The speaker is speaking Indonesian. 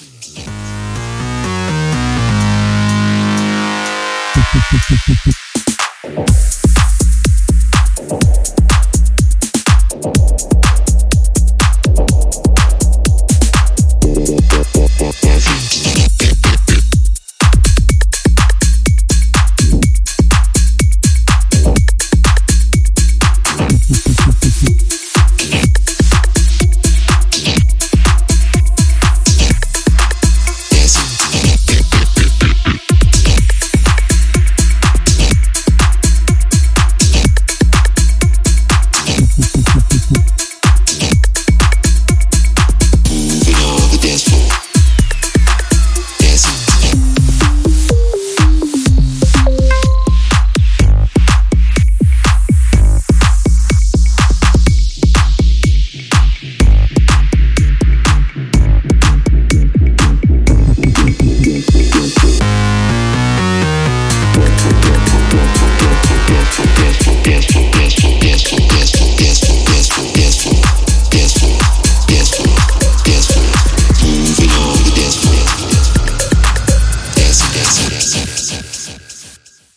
Moving Dance floor,